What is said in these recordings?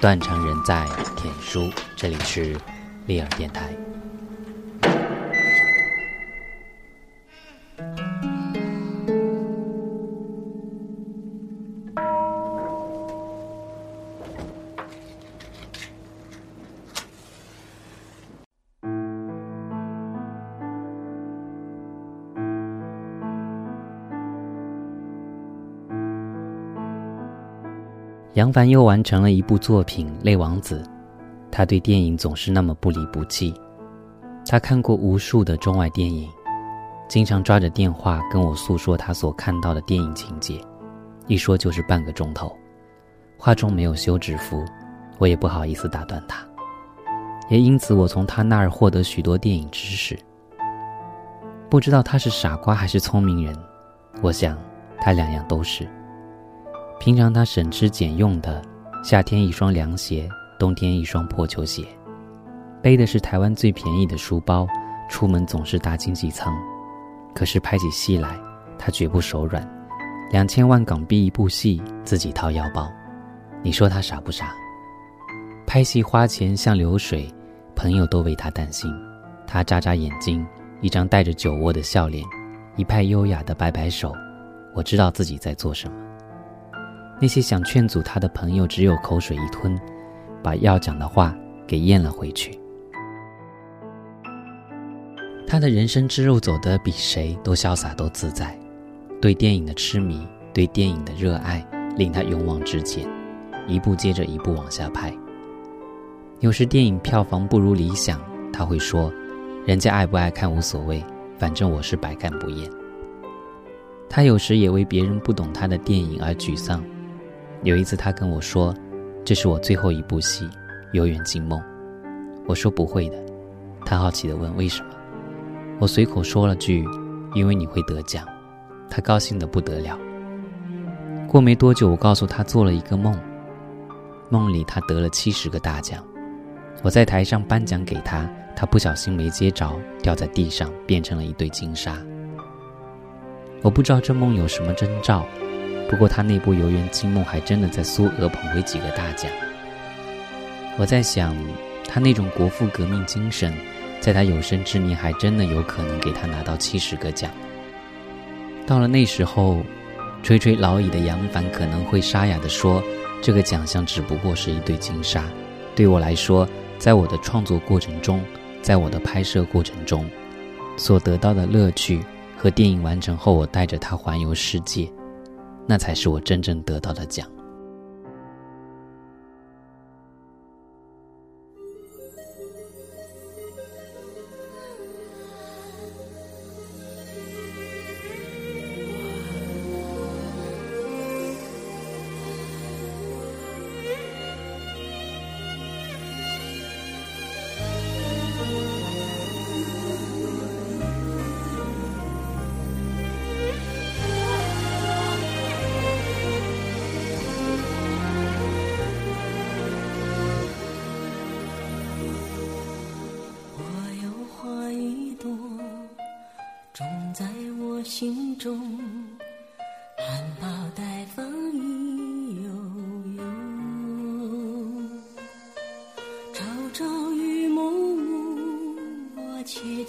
断肠人在天书，这里是利尔电台。杨凡又完成了一部作品《泪王子》，他对电影总是那么不离不弃。他看过无数的中外电影，经常抓着电话跟我诉说他所看到的电影情节，一说就是半个钟头，话中没有休止符，我也不好意思打断他。也因此，我从他那儿获得许多电影知识。不知道他是傻瓜还是聪明人，我想他两样都是。平常他省吃俭用的，夏天一双凉鞋，冬天一双破球鞋，背的是台湾最便宜的书包，出门总是搭经济舱。可是拍起戏来，他绝不手软，两千万港币一部戏，自己掏腰包。你说他傻不傻？拍戏花钱像流水，朋友都为他担心。他眨眨眼睛，一张带着酒窝的笑脸，一派优雅的摆摆手。我知道自己在做什么。那些想劝阻他的朋友，只有口水一吞，把要讲的话给咽了回去。他的人生之路走得比谁都潇洒，都自在。对电影的痴迷，对电影的热爱，令他勇往直前，一部接着一部往下拍。有时电影票房不如理想，他会说：“人家爱不爱看无所谓，反正我是百看不厌。”他有时也为别人不懂他的电影而沮丧。有一次，他跟我说：“这是我最后一部戏，《游园惊梦》。”我说：“不会的。”他好奇地问：“为什么？”我随口说了句：“因为你会得奖。”他高兴得不得了。过没多久，我告诉他做了一个梦，梦里他得了七十个大奖。我在台上颁奖给他，他不小心没接着，掉在地上，变成了一堆金沙。我不知道这梦有什么征兆。不过他那部《游园惊梦》还真的在苏俄捧回几个大奖。我在想，他那种国父革命精神，在他有生之年还真的有可能给他拿到七十个奖。到了那时候，垂垂老矣的杨凡可能会沙哑地说：“这个奖项只不过是一堆金沙，对我来说，在我的创作过程中，在我的拍摄过程中，所得到的乐趣和电影完成后我带着它环游世界。”那才是我真正得到的奖。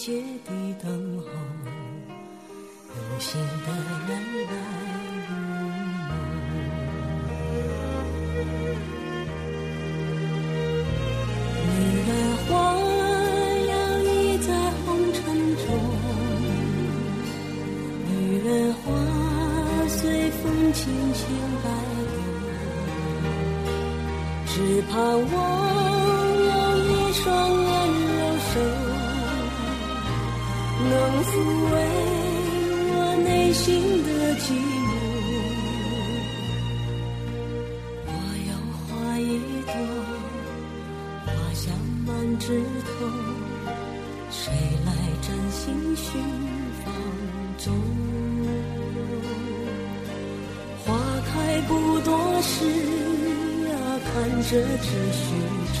切切地等候，有心的枝头，谁来真心寻芳踪？花开不多时啊。看着只虚着，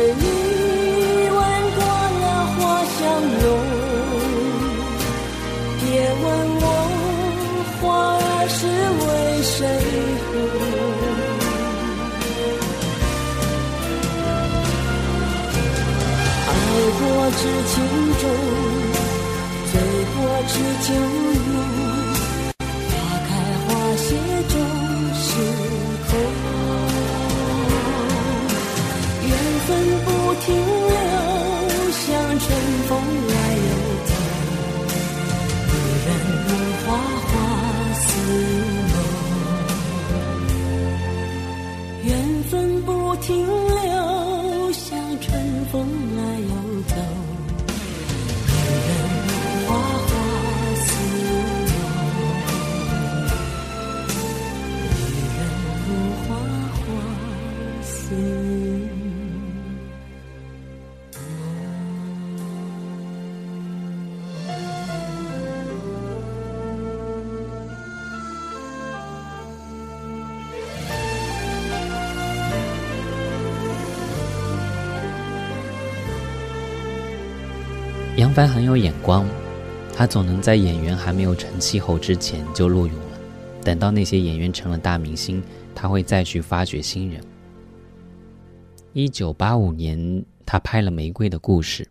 你闻过了花香浓，别问我花儿是为谁红。爱过知情重，醉过知酒浓。分不停留，像春风来又走。女人如，花杨帆很有眼光，他总能在演员还没有成气候之前就录用了。等到那些演员成了大明星，他会再去发掘新人。一九八五年，他拍了《玫瑰的故事》，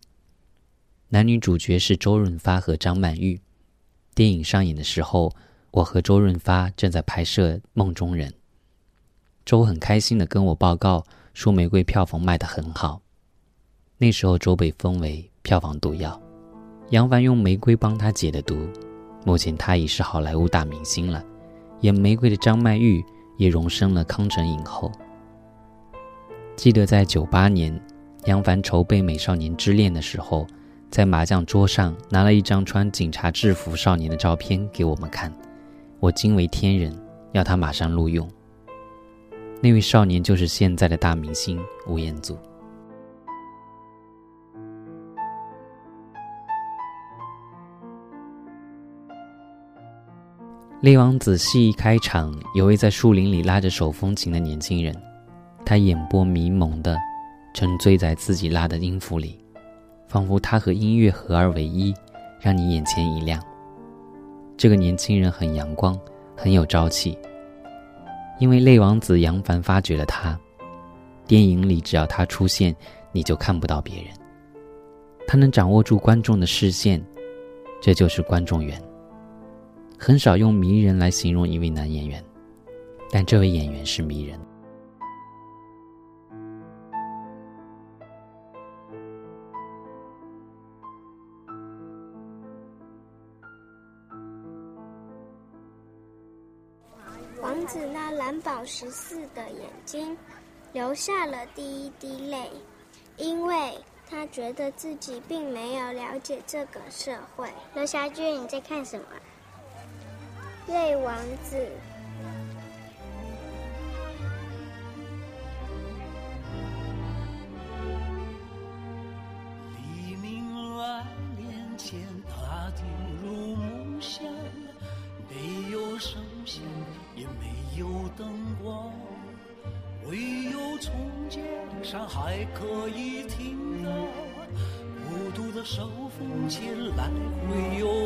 男女主角是周润发和张曼玉。电影上映的时候，我和周润发正在拍摄《梦中人》。周很开心的跟我报告说，《玫瑰》票房卖得很好。那时候，周被封为票房毒药，杨凡用玫瑰帮他解的毒。目前他已是好莱坞大明星了，演玫瑰的张曼玉也荣升了康城影后。记得在九八年，杨凡筹备《美少年之恋》的时候，在麻将桌上拿了一张穿警察制服少年的照片给我们看，我惊为天人，要他马上录用。那位少年就是现在的大明星吴彦祖。《泪王子》戏一开场，有位在树林里拉着手风琴的年轻人，他眼波迷蒙的沉醉在自己拉的音符里，仿佛他和音乐合二为一，让你眼前一亮。这个年轻人很阳光，很有朝气。因为泪王子杨凡发掘了他，电影里只要他出现，你就看不到别人。他能掌握住观众的视线，这就是观众缘。很少用迷人来形容一位男演员，但这位演员是迷人。王子那蓝宝石似的眼睛，流下了第一滴泪，因为他觉得自己并没有了解这个社会。刘霞君，你在看什么？泪王子，黎明来临前，他进入梦乡，没有声响，也没有灯光，唯有从街上还可以听到孤独的手风琴来回游。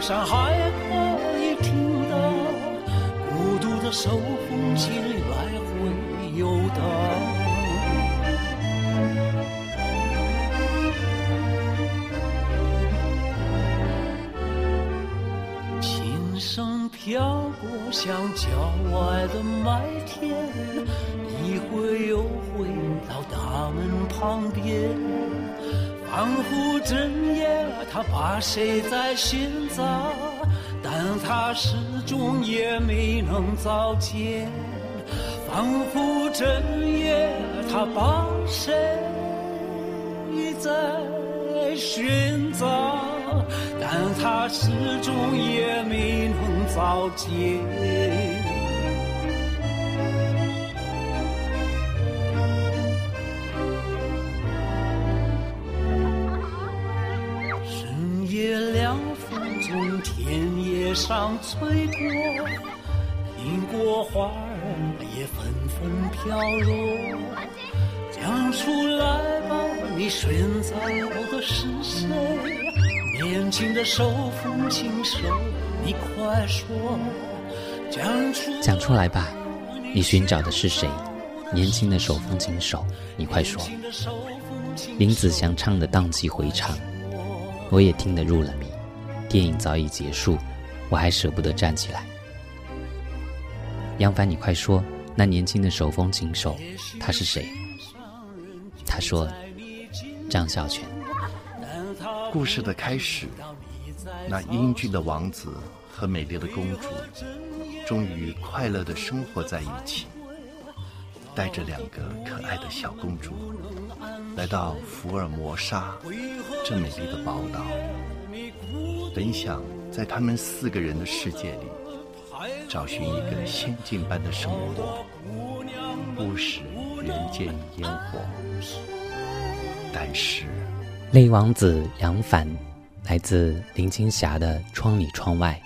山还可以听到孤独的手风琴来回游荡。琴声飘过像郊外的麦田，一回又回到大门旁边，仿佛真夜他把谁在寻找，但他始终也没能找见。仿佛真夜他把谁在寻找，但他始终也没能找见。上吹过，苹果花儿也纷纷飘落。讲出来吧，你寻找的是谁？年轻的手风琴手，你快说。讲出来吧，你寻找的是谁？年轻的手风琴手，你快说。林子祥唱的荡气回肠，我也听得入了迷。电影早已结束，我还舍不得站起来。杨凡，你快说，那年轻的手风琴手他是谁？他说：“张孝全。”故事的开始，那英俊的王子和美丽的公主，终于快乐的生活在一起，带着两个可爱的小公主，来到福尔摩沙这美丽的宝岛，本想在他们四个人的世界里，找寻一个仙境般的生活，不食人间烟火。但是，泪王子杨凡，来自林青霞的《窗里窗外》。